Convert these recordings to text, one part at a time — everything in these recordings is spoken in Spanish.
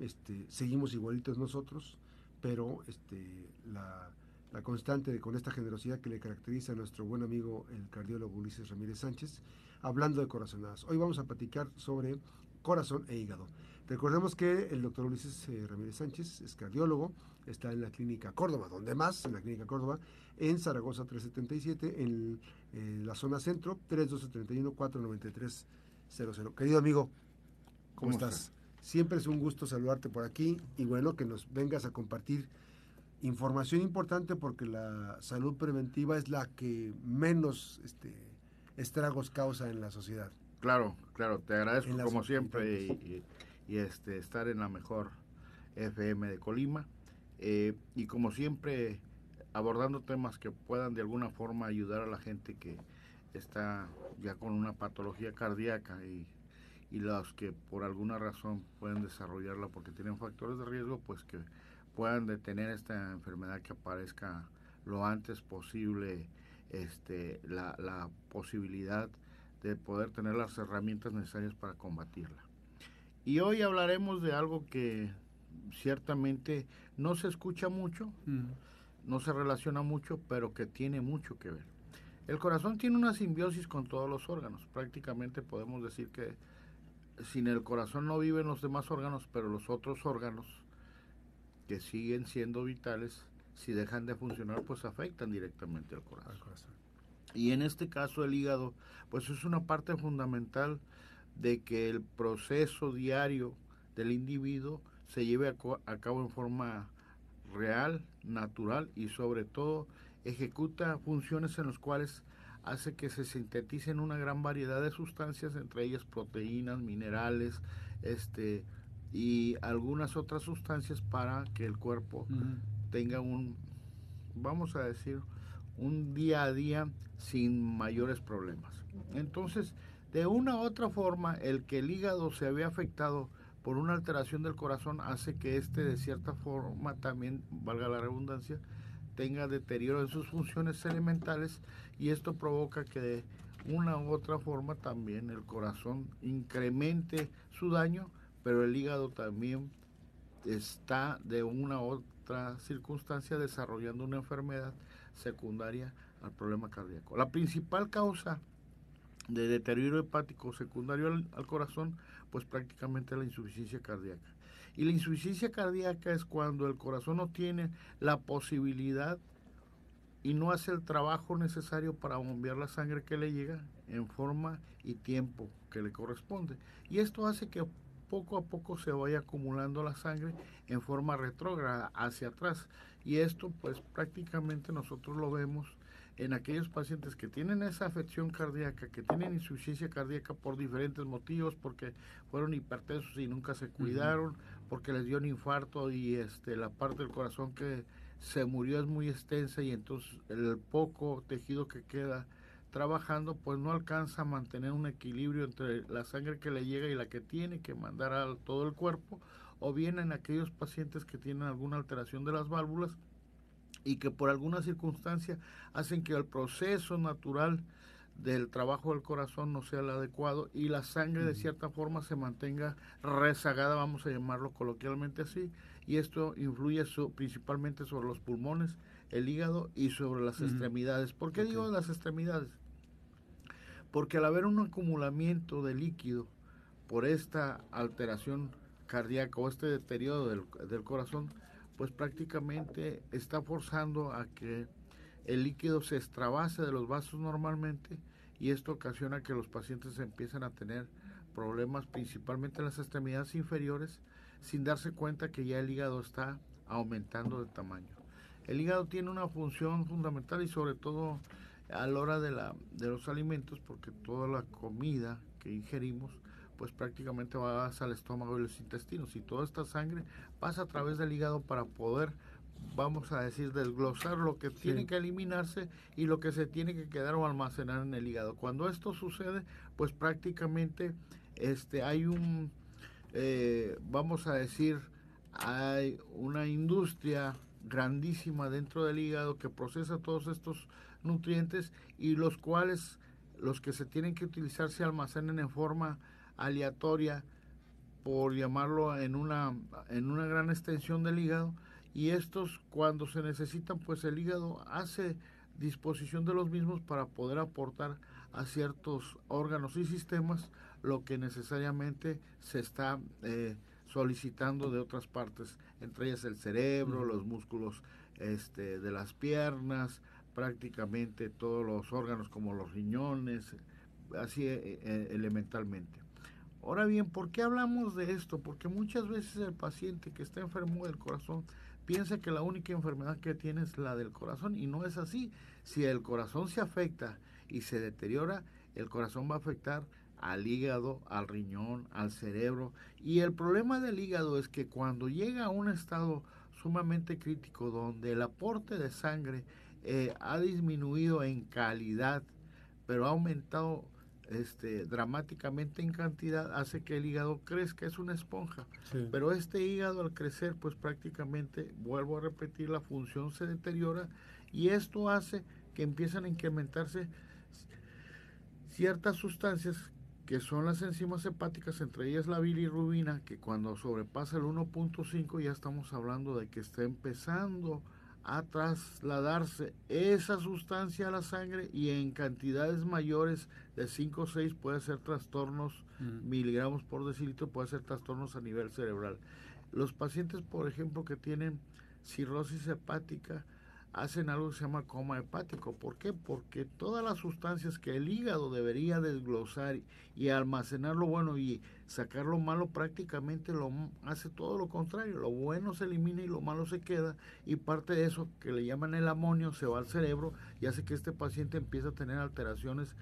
este, seguimos igualitos nosotros, pero este, la, la constante de, con esta generosidad que le caracteriza a nuestro buen amigo el cardiólogo Ulises Ramírez Sánchez, hablando de corazonadas. Hoy vamos a platicar sobre corazón e hígado. Recordemos que el doctor Ulises eh, Ramírez Sánchez es cardiólogo, está en la clínica Córdoba, donde más, en la clínica Córdoba, en Zaragoza 377, en, en la zona centro, 3231 493 00. Querido amigo, ¿cómo, estás? Siempre es un gusto saludarte por aquí y bueno, que nos vengas a compartir información importante porque la salud preventiva es la que menos este, estragos causa en la sociedad. Claro, claro, te agradezco como siempre y, y, este, estar en la mejor FM de Colima eh, y como siempre abordando temas que puedan de alguna forma ayudar a la gente que está ya con una patología cardíaca y, y los que por alguna razón pueden desarrollarla porque tienen factores de riesgo, pues que puedan detener esta enfermedad que aparezca lo antes posible, este, la, la posibilidad de poder tener las herramientas necesarias para combatirla. Y hoy hablaremos de algo que ciertamente no se escucha mucho, mm. no se relaciona mucho, pero que tiene mucho que ver. El corazón tiene una simbiosis con todos los órganos. Prácticamente podemos decir que sin el corazón no viven los demás órganos, pero los otros órganos que siguen siendo vitales, si dejan de funcionar, pues afectan directamente al corazón. Al corazón. Y en este caso el hígado, pues es una parte fundamental de que el proceso diario del individuo se lleve a, cabo en forma real, natural y sobre todo ejecuta funciones en las cuales hace que se sinteticen una gran variedad de sustancias, entre ellas proteínas, minerales, este y algunas otras sustancias para que el cuerpo tenga un, vamos a decir, un día a día sin mayores problemas. Entonces, de una u otra forma, el que el hígado se había afectado por una alteración del corazón hace que este de cierta forma también, valga la redundancia, tenga deterioro en sus funciones elementales y esto provoca que de una u otra forma también el corazón incremente su daño, pero el hígado también está de una u otra circunstancia desarrollando una enfermedad secundaria al problema cardíaco. La principal causa de deterioro hepático secundario al, corazón, pues prácticamente la insuficiencia cardíaca. Y la insuficiencia cardíaca es cuando el corazón no tiene la posibilidad y no hace el trabajo necesario para bombear la sangre que le llega en forma y tiempo que le corresponde. Y esto hace que poco a poco se vaya acumulando la sangre en forma retrógrada hacia atrás. Y esto pues prácticamente nosotros lo vemos en aquellos pacientes que tienen esa afección cardíaca, que tienen insuficiencia cardíaca por diferentes motivos, porque fueron hipertensos y nunca se cuidaron, porque les dio un infarto y este la parte del corazón que se murió es muy extensa y entonces el poco tejido que queda trabajando pues no alcanza a mantener un equilibrio entre la sangre que le llega y la que tiene que mandar a todo el cuerpo o bien en aquellos pacientes que tienen alguna alteración de las válvulas y que por alguna circunstancia hacen que el proceso natural del trabajo del corazón no sea el adecuado y la sangre de cierta forma se mantenga rezagada, vamos a llamarlo coloquialmente así, y esto influye principalmente sobre los pulmones, el hígado y sobre las extremidades. ¿Por qué digo las extremidades? Porque al haber un acumulamiento de líquido por esta alteración cardíaca o este deterioro del, del corazón, pues prácticamente está forzando a que el líquido se extravase de los vasos normalmente y esto ocasiona que los pacientes empiezan a tener problemas principalmente en las extremidades inferiores sin darse cuenta que ya el hígado está aumentando de tamaño. El hígado tiene una función fundamental y sobre todo a la hora de, la, de los alimentos porque toda la comida que ingerimos pues prácticamente va al estómago y los intestinos y toda esta sangre pasa a través del hígado para poder vamos a decir desglosar lo que tiene que eliminarse y lo que se tiene que quedar o almacenar en el hígado. Cuando esto sucede pues prácticamente este hay un eh, vamos a decir hay una industria grandísima dentro del hígado que procesa todos estos nutrientes y los cuales los que se tienen que utilizar se almacenan en forma aleatoria por llamarlo en una, en una gran extensión del hígado, y estos cuando se necesitan, pues el hígado hace disposición de los mismos para poder aportar a ciertos órganos y sistemas lo que necesariamente se está eh, solicitando de otras partes, entre ellas el cerebro, los músculos este, de las piernas, prácticamente todos los órganos como los riñones, así eh, eh, elementalmente. Ahora bien, ¿por qué hablamos de esto? Porque muchas veces el paciente que está enfermo del corazón piensa que la única enfermedad que tiene es la del corazón y no es así. Si el corazón se afecta y se deteriora, el corazón va a afectar al hígado, al riñón, al cerebro. Y el problema del hígado es que cuando llega a un estado sumamente crítico donde el aporte de sangre eh, ha disminuido en calidad, pero ha aumentado este, dramáticamente en cantidad, hace que el hígado crezca, es una esponja. Pero este hígado al crecer, pues prácticamente, vuelvo a repetir, la función se deteriora y esto hace que empiezan a incrementarse ciertas sustancias que son las enzimas hepáticas, entre ellas la bilirrubina, que cuando sobrepasa el 1.5 ya estamos hablando de que está empezando a trasladarse esa sustancia a la sangre y en cantidades mayores de 5 o 6 puede ser trastornos, miligramos por decilitro, puede ser trastornos a nivel cerebral. Los pacientes, por ejemplo, que tienen cirrosis hepática, hacen algo que se llama coma hepático. ¿Por qué? Porque todas las sustancias que el hígado debería desglosar y almacenar lo bueno y sacar lo malo prácticamente lo hace todo lo contrario. Lo bueno se elimina y lo malo se queda y parte de eso que le llaman el amonio se va al cerebro y hace que este paciente empiece a tener alteraciones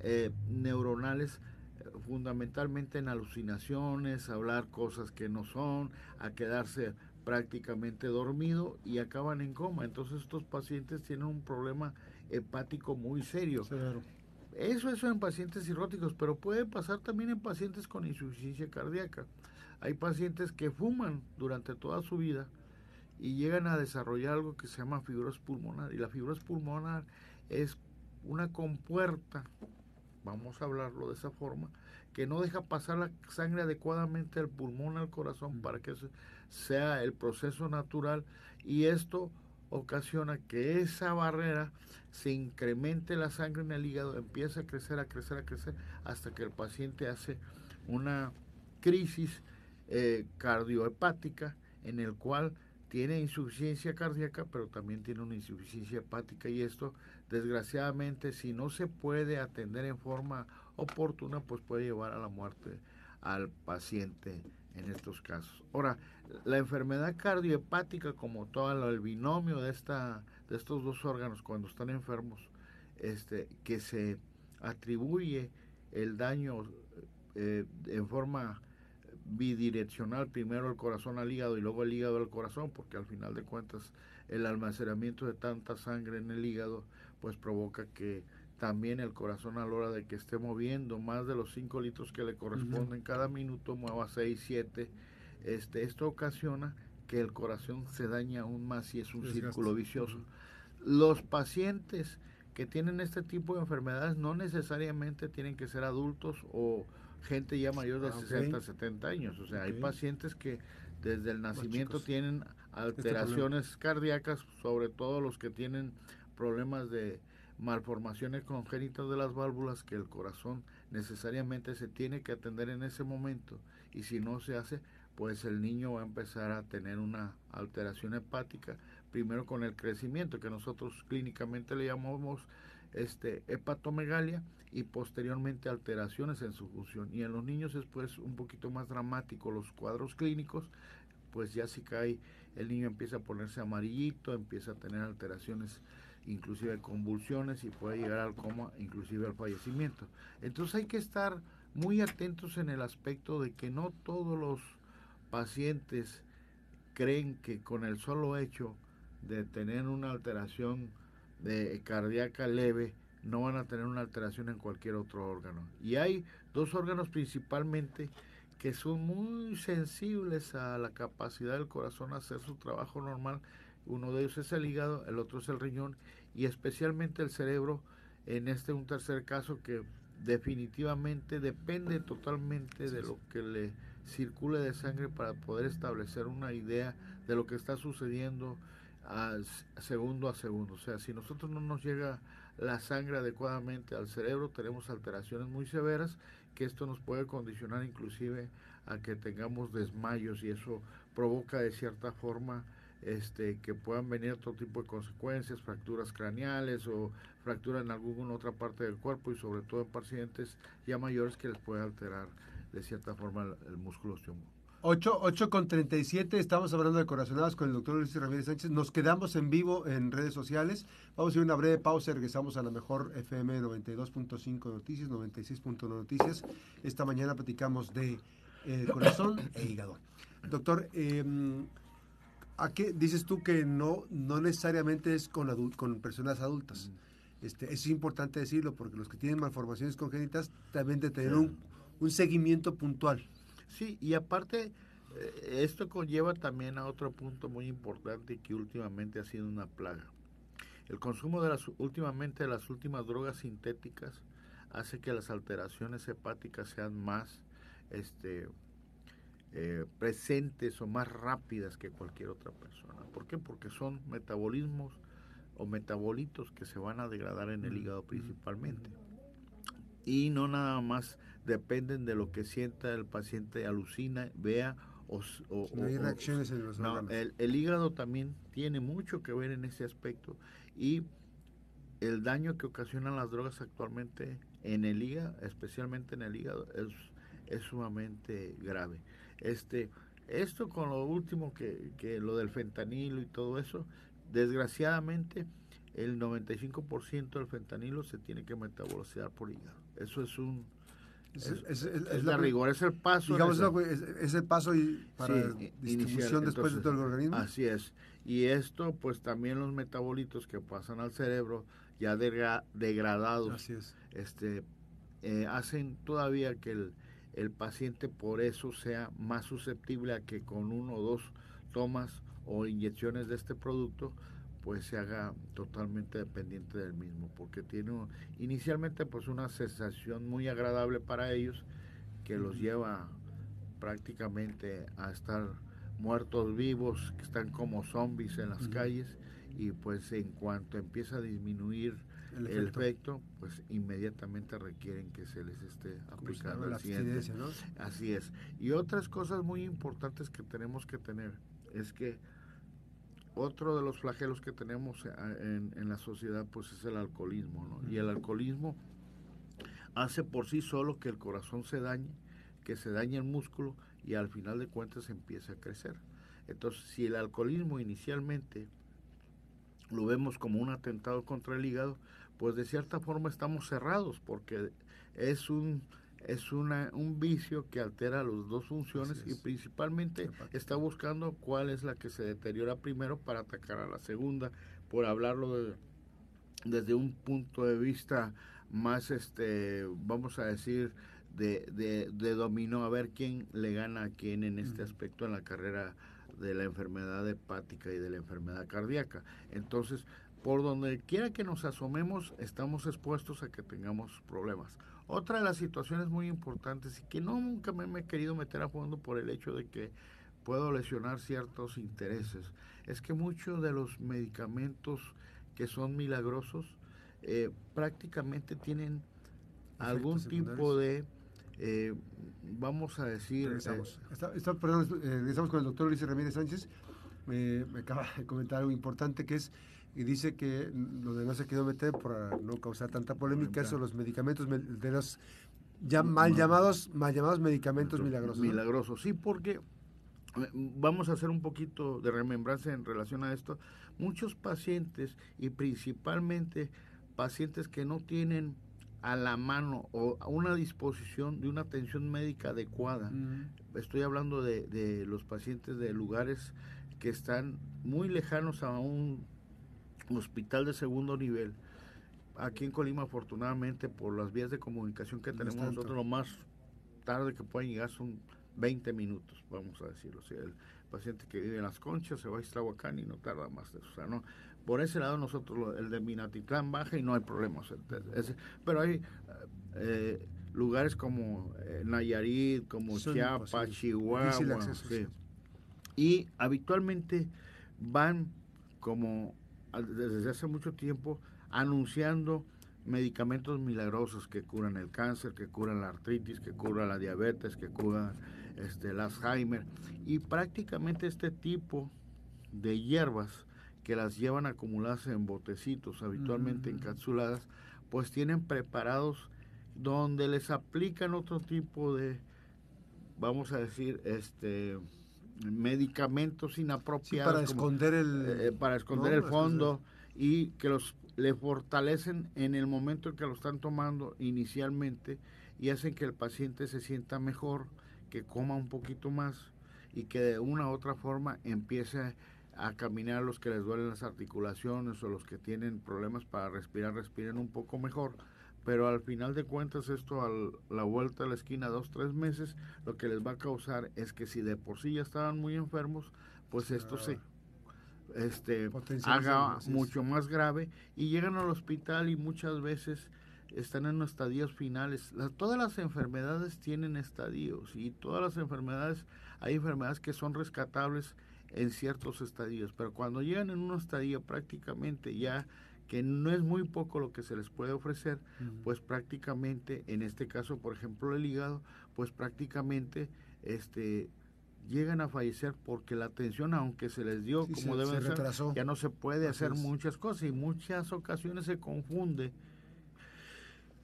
eh, neuronales eh, fundamentalmente en alucinaciones, hablar cosas que no son, a quedarse prácticamente dormido y acaban en coma. Entonces estos pacientes tienen un problema hepático muy serio. Eso es en pacientes cirróticos, pero puede pasar también en pacientes con insuficiencia cardíaca. Hay pacientes que fuman durante toda su vida y llegan a desarrollar algo que se llama fibrosis pulmonar. Y la fibrosis pulmonar es una compuerta, vamos a hablarlo de esa forma, que no deja pasar la sangre adecuadamente al pulmón, al corazón, mm. para que sea el proceso natural y esto ocasiona que esa barrera se incremente la sangre en el hígado, empieza a crecer, a crecer, a crecer, hasta que el paciente hace una crisis eh, cardiohepática en el cual tiene insuficiencia cardíaca, pero también tiene una insuficiencia hepática. Y esto, desgraciadamente, si no se puede atender en forma oportuna, pues puede llevar a la muerte al paciente en estos casos. Ahora, la enfermedad cardiohepática como todo el binomio de esta de estos dos órganos cuando están enfermos, este que se atribuye el daño eh, en forma bidireccional, primero el corazón al hígado y luego el hígado al corazón, porque al final de cuentas el almacenamiento de tanta sangre en el hígado pues provoca que también el corazón a la hora de que esté moviendo más de los 5 litros que le corresponden cada minuto, mueva 6, 7, este, esto ocasiona que el corazón se daña aún más y es un círculo vicioso. Los pacientes que tienen este tipo de enfermedades no necesariamente tienen que ser adultos o gente ya mayor de 60, ah, 70 años. O sea, hay pacientes que desde el nacimiento tienen este alteraciones cardíacas, sobre todo los que tienen problemas de malformaciones congénitas de las válvulas que el corazón necesariamente se tiene que atender en ese momento. Y si no se hace pues el niño va a empezar a tener una alteración hepática primero con el crecimiento que nosotros clínicamente le llamamos este hepatomegalia y posteriormente alteraciones en su función. Y en los niños es pues un poquito más dramático los cuadros clínicos pues ya si cae el niño empieza a ponerse amarillito empieza a tener alteraciones inclusive convulsiones y puede llegar al coma, inclusive al fallecimiento. Entonces hay que estar muy atentos en el aspecto de que no todos los pacientes creen que con el solo hecho de tener una alteración de cardíaca leve no van a tener una alteración en cualquier otro órgano. Y hay dos órganos principalmente que son muy sensibles a la capacidad del corazón a hacer su trabajo normal, uno de ellos es el hígado, el otro es el riñón y especialmente el cerebro en este un tercer caso que definitivamente depende totalmente de lo que le circule de sangre para poder establecer una idea de lo que está sucediendo a, segundo a segundo. O sea, si nosotros no nos llega la sangre adecuadamente al cerebro, tenemos alteraciones muy severas que esto nos puede condicionar inclusive a que tengamos desmayos y eso provoca de cierta forma este, que puedan venir otro tipo de consecuencias, fracturas craneales o fracturas en alguna otra parte del cuerpo y sobre todo en pacientes ya mayores que les puede alterar de cierta forma el, músculo osteomo. 8, 8 con 37, estamos hablando de corazonadas con el doctor Luis Ramírez Sánchez. Nos quedamos en vivo en redes sociales. Vamos a hacer una breve pausa, regresamos a la mejor FM 92.5 Noticias, 96.1 Noticias. Esta mañana platicamos de eh, corazón e hígado. Doctor, em, ¿a qué dices tú que no, no necesariamente es con, con personas adultas? Este, es importante decirlo porque los que tienen malformaciones congénitas también de tener un, un seguimiento puntual. Sí, y aparte, eh, esto conlleva también a otro punto muy importante que últimamente ha sido una plaga. El consumo de las últimamente de las últimas drogas sintéticas hace que las alteraciones hepáticas sean más este, eh, presentes o más rápidas que cualquier otra persona. ¿Por qué? Porque son metabolismos o metabolitos que se van a degradar en el hígado principalmente. Y no nada más dependen de lo que sienta el paciente, alucina, vea o... no hay reacciones en los no, el, el, hígado también tiene mucho que ver en ese aspecto y el daño que ocasionan las drogas actualmente en el hígado, especialmente en el hígado, es, es sumamente grave. Este, esto con lo último que, que lo del fentanilo y todo eso, desgraciadamente el 95% del fentanilo se tiene que metabolizar por hígado. Eso es un es, la, rigor, es el paso. Digamos, es, el paso y para distribución después de todo el organismo. Así es. Y esto, pues también los metabolitos que pasan al cerebro, ya degradados, este eh, hacen todavía que el, el paciente por eso sea más susceptible a que con uno o dos tomas o inyecciones de este producto pues se haga totalmente dependiente del mismo, porque tiene inicialmente pues una sensación muy agradable para ellos que los lleva prácticamente a estar muertos vivos, que están como zombies en las calles y pues en cuanto empieza a disminuir el efecto. pues inmediatamente requieren que se les esté aplicando el siguiente. Así es. Y otras cosas muy importantes que tenemos que tener es que otro de los flagelos que tenemos eh, en, la sociedad pues es el alcoholismo, ¿no? Y el alcoholismo hace por sí solo que el corazón se dañe, que se dañe el músculo y al final de cuentas empiece a crecer. Entonces, si el alcoholismo inicialmente lo vemos como un atentado contra el hígado, pues de cierta forma estamos cerrados porque es un es una, un vicio que altera las dos funciones y principalmente está buscando cuál es la que se deteriora primero para atacar a la segunda, por hablarlo desde un punto de vista más, este vamos a decir, de, de, dominó, a ver quién le gana a quién en este aspecto en la carrera de la enfermedad hepática y de la enfermedad cardíaca. Entonces, por donde quiera que nos asomemos, estamos expuestos a que tengamos problemas. Otra de las situaciones muy importantes y que no, nunca me, he querido meter a fondo por el hecho de que puedo lesionar ciertos intereses, es que muchos de los medicamentos que son milagrosos eh, prácticamente tienen algún tipo de, eh, vamos a decir... Regresamos. Eh, perdón, regresamos con el doctor Luis Ramírez Sánchez. me acaba de comentar algo importante que es y dice que donde no se quedó meter para no causar tanta polémica son los medicamentos de los ya mal llamados mal llamados medicamentos milagrosos milagrosos. Sí porque eh, vamos a hacer un poquito de remembranza en relación a esto. Muchos pacientes y principalmente pacientes que no tienen a la mano o a una disposición de una atención médica adecuada. Estoy hablando de, de, los pacientes de lugares que están muy lejanos a un hospital de segundo nivel. Aquí en Colima, afortunadamente, por las vías de comunicación que tenemos nosotros, lo más tarde que pueden llegar son 20 minutos, vamos a decirlo. O sea, el paciente que vive en las conchas se va a Islahuacán y no tarda más de eso. O sea, no, por ese lado nosotros, el de Minatitlán baja y no hay problemas. pero hay, eh, lugares como eh, Nayarit, como Chiapas, Chihuahua. Y habitualmente van como desde hace mucho tiempo anunciando medicamentos milagrosos que curan el cáncer, que curan la artritis, que curan la diabetes, que curan este, el Alzheimer. Y prácticamente este tipo de hierbas que las llevan acumuladas en botecitos, habitualmente encapsuladas, pues tienen preparados donde les aplican otro tipo de, vamos a decir, este medicamentos inapropiados para esconder el eh, para esconder el fondo y que los le fortalecen en el momento en que lo están tomando inicialmente y hacen que el paciente se sienta mejor, que coma un poquito más y que de una u otra forma empiece a caminar los que les duelen las articulaciones o los que tienen problemas para respirar, respiren un poco mejor. Pero al final de cuentas esto a la vuelta a la esquina, dos, tres meses, lo que les va a causar es que si de por sí ya estaban muy enfermos, pues esto se este, haga mucho más grave y llegan al hospital y muchas veces están en estadios finales. todas las enfermedades tienen estadios y todas las enfermedades, hay enfermedades que son rescatables en ciertos estadios, pero cuando llegan en un estadio prácticamente ya que no es muy poco lo que se les puede ofrecer, pues prácticamente, en este caso, por ejemplo, el hígado, pues prácticamente este llegan a fallecer porque la atención, aunque se les dio como debe ser, ya no se puede hacer muchas cosas y muchas ocasiones se confunde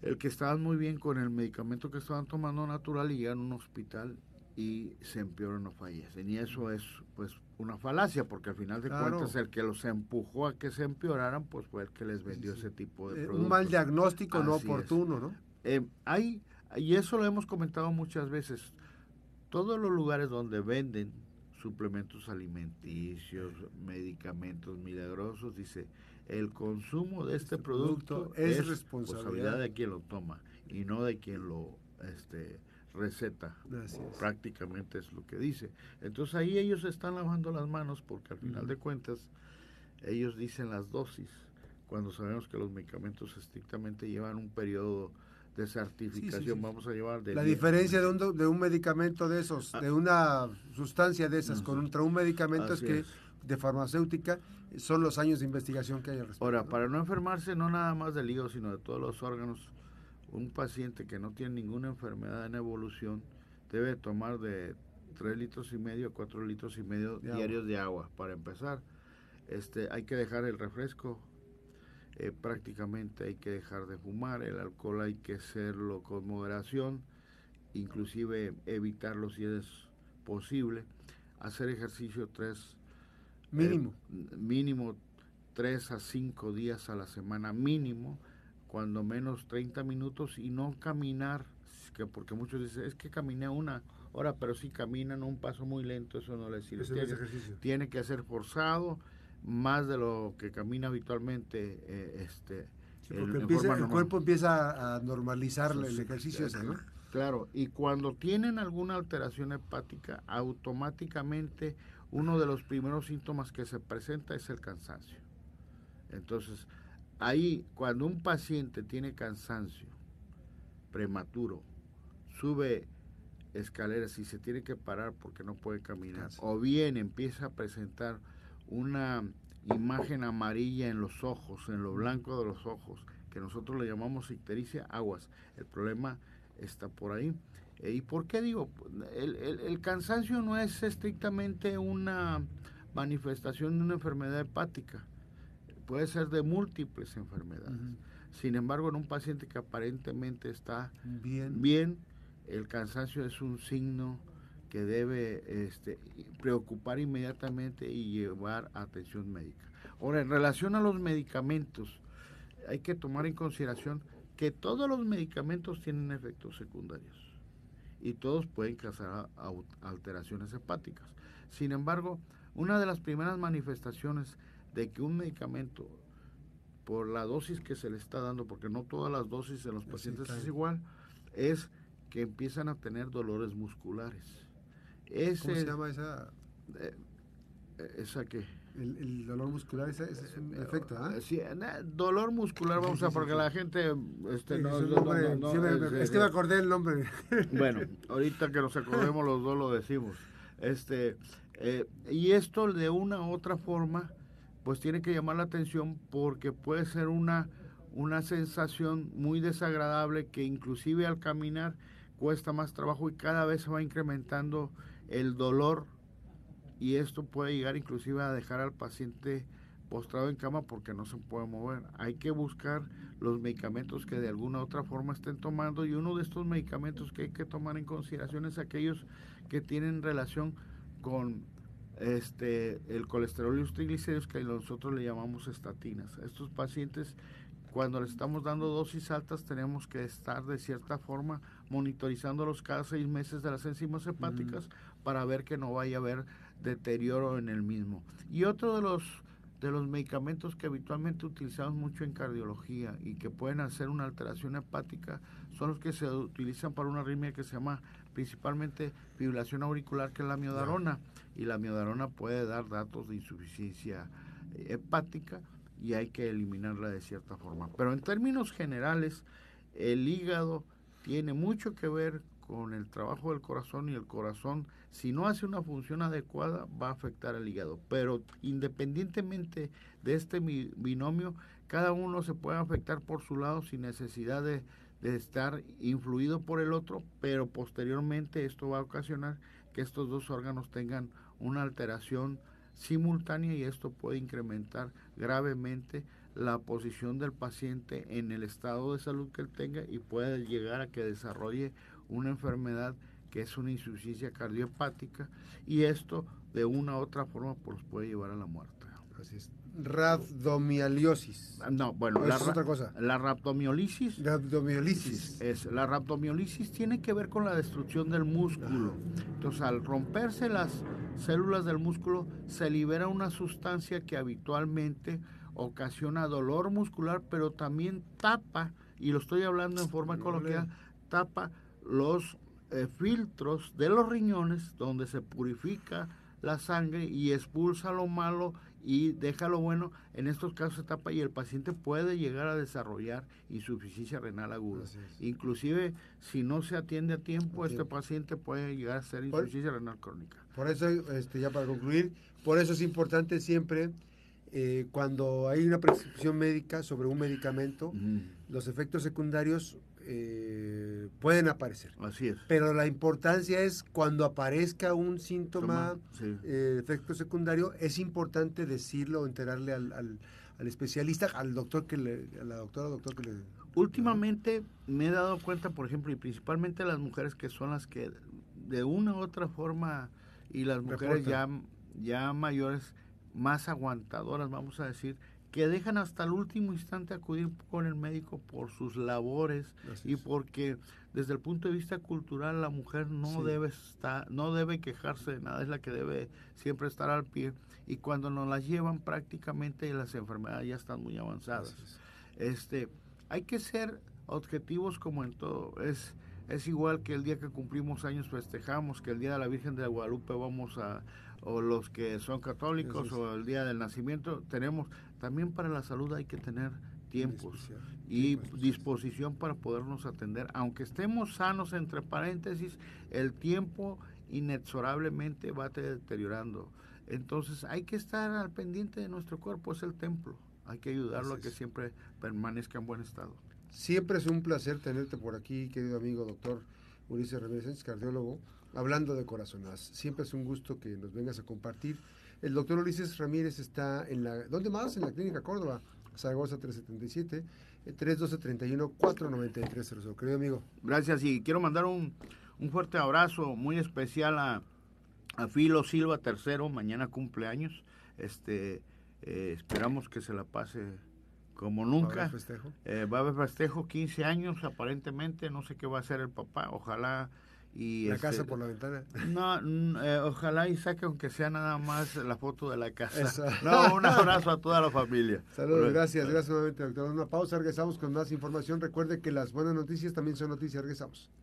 el que estaban muy bien con el medicamento que estaban tomando natural y llegan a un hospital y se empeoran o fallecen. Y eso es pues una falacia, porque al final de cuentas el que los empujó a que se empeoraran, pues fue el que les vendió ese tipo de productos. Eh, un mal diagnóstico no oportuno, ¿no? Eh, hay, y eso lo hemos comentado muchas veces, todos los lugares donde venden suplementos alimenticios, medicamentos milagrosos, dice, el consumo de este, este producto, es, responsabilidad de quien lo toma y no de quien lo este, receta. Prácticamente es lo que dice. Entonces ahí ellos están lavando las manos porque al final de cuentas ellos dicen las dosis, cuando sabemos que los medicamentos estrictamente llevan un periodo de certificación vamos a llevar de la diferencia de un, de un medicamento de esos ah. de una sustancia de esas contra un medicamento es que de farmacéutica son los años de investigación que hay al respecto. Ahora, para no enfermarse no nada más del hígado, sino de todos los órganos, un paciente que no tiene ninguna enfermedad en evolución debe tomar de 3 litros y medio a 4 litros y medio diarios de agua. Para empezar, este, hay que dejar el refresco, eh, prácticamente hay que dejar de fumar, el alcohol hay que hacerlo con moderación, inclusive evitarlo si es posible, hacer ejercicio tres mínimo eh, mínimo tres a cinco días a la semana mínimo, cuando menos 30 minutos y no caminar, que porque muchos dicen, es que caminé una hora, pero si caminan un paso muy lento, eso no les sirve. tiene que ser forzado más de lo que camina habitualmente eh, este el cuerpo empieza a normalizar el ejercicio ese, ¿no? Claro, y cuando tienen alguna alteración hepática, automáticamente uno de los primeros síntomas que se presenta es el cansancio. Entonces, ahí cuando un paciente tiene cansancio prematuro, sube escaleras y se tiene que parar porque no puede caminar, o bien empieza a presentar una imagen amarilla en los ojos, en lo blanco de los ojos, que nosotros le llamamos ictericia aguas. El problema está por ahí. Eh, ¿Y por qué digo? El, el, cansancio no es estrictamente una manifestación de una enfermedad hepática, puede ser de múltiples enfermedades. Sin embargo, en un paciente que aparentemente está bien, bien el cansancio es un signo que debe este, preocupar inmediatamente y llevar atención médica. Ahora, en relación a los medicamentos, hay que tomar en consideración que todos los medicamentos tienen efectos secundarios y todos pueden causar alteraciones hepáticas. Sin embargo, una de las primeras manifestaciones de que un medicamento, por la dosis que se le está dando, porque no todas las dosis en los pacientes es igual, es que empiezan a tener dolores musculares ¿Cómo se llama esa? Eh, ¿Esa qué? El, dolor muscular, ese, es un efecto, ¿ah? Sí, dolor muscular, vamos a, porque la gente... Este, no, es, que me acordé el nombre. Bueno, ahorita que nos acordemos los dos lo decimos. Este, eh, y esto de una u otra forma, pues tiene que llamar la atención porque puede ser una, una sensación muy desagradable que inclusive al caminar cuesta más trabajo y cada vez se va incrementando el dolor y esto puede llegar inclusive a dejar al paciente postrado en cama porque no se puede mover. Hay que buscar los medicamentos que de alguna u otra forma estén tomando y uno de estos medicamentos que hay que tomar en consideración es aquellos que tienen relación con este el colesterol y los triglicéridos que nosotros le llamamos estatinas. Estos pacientes cuando les estamos dando dosis altas tenemos que estar de cierta forma monitorizándolos cada seis meses de las enzimas hepáticas para ver que no vaya a haber deterioro en el mismo. Y otro de los de los medicamentos que habitualmente utilizamos mucho en cardiología y que pueden hacer una alteración hepática son los que se utilizan para una arritmia que se llama principalmente fibrilación auricular, que es la miodarona. Y la miodarona puede dar datos de insuficiencia eh, hepática y hay que eliminarla de cierta forma. Pero en términos generales, el hígado tiene mucho que ver con el trabajo del corazón y el corazón, si no hace una función adecuada, va a afectar al hígado. Pero independientemente de este binomio, cada uno se puede afectar por su lado sin necesidad de, de estar influido por el otro, pero posteriormente esto va a ocasionar que estos dos órganos tengan una alteración simultánea y esto puede incrementar gravemente la posición del paciente en el estado de salud que él tenga y puede llegar a que desarrolle una enfermedad que es una insuficiencia cardiopática y esto de una u otra forma pues puede llevar a la muerte. Así es. Rabdomialiosis. No, bueno, la, es otra cosa. La. Rabdomiolisis. Es, la rabdomiolisis tiene que ver con la destrucción del músculo. Entonces, al romperse las células del músculo, se libera una sustancia que habitualmente ocasiona dolor muscular, pero también tapa, y lo estoy hablando en forma coloquial, tapa los eh, filtros de los riñones donde se purifica la sangre y expulsa lo malo y deja lo bueno. En estos casos se tapa y el paciente puede llegar a desarrollar insuficiencia renal aguda. Inclusive si no se atiende a tiempo, este paciente puede llegar a ser insuficiencia renal crónica. Por eso, este, ya para concluir, por eso es importante siempre eh, cuando hay una prescripción médica sobre un medicamento, los efectos secundarios eh, pueden aparecer. Así es. Pero la importancia es cuando aparezca un síntoma, eh, efecto secundario, es importante decirlo, enterarle al, al, especialista, al doctor que le, a la doctora, doctor que le... Últimamente me he dado cuenta, por ejemplo, y principalmente las mujeres que son las que de una u otra forma, y las mujeres ya, ya mayores, más aguantadoras, vamos a decir, que dejan hasta el último instante acudir con el médico por sus labores y porque desde el punto de vista cultural la mujer no debe estar no debe quejarse de nada es la que debe siempre estar al pie y cuando nos las llevan prácticamente las enfermedades ya están muy avanzadas. Este hay que ser objetivos como en todo es es igual que el día que cumplimos años festejamos que el día de la Virgen de Guadalupe vamos a o los que son católicos o el día del nacimiento tenemos también para la salud hay que tener tiempos y disposición para podernos atender. Aunque estemos sanos, entre paréntesis, el tiempo inexorablemente va deteriorando. Entonces hay que estar al pendiente de nuestro cuerpo, es el templo. Hay que ayudarlo a que siempre permanezca en buen estado. Siempre es un placer tenerte por aquí, querido amigo doctor Ulises Ramírez, cardiólogo, hablando de corazonadas. Siempre es un gusto que nos vengas a compartir el doctor Ulises Ramírez está en la... ¿Dónde más? En la Clínica Córdoba, Zaragoza 377, 312-31-49300. Querido amigo. Gracias y quiero mandar un, fuerte abrazo muy especial a, a Filo Silva III, mañana cumpleaños. Este, eh, esperamos que se la pase como nunca. ¿Va a haber festejo? Eh, va a haber festejo, 15 años aparentemente, no sé qué va a hacer el papá, ojalá la casa este, por la ventana. No, eh, ojalá y saque aunque sea nada más la foto de la casa. No, un abrazo a toda la familia. Saludos, gracias, gracias nuevamente, doctor. Una pausa, regresamos con más información. Recuerde que las buenas noticias también son noticias, regresamos.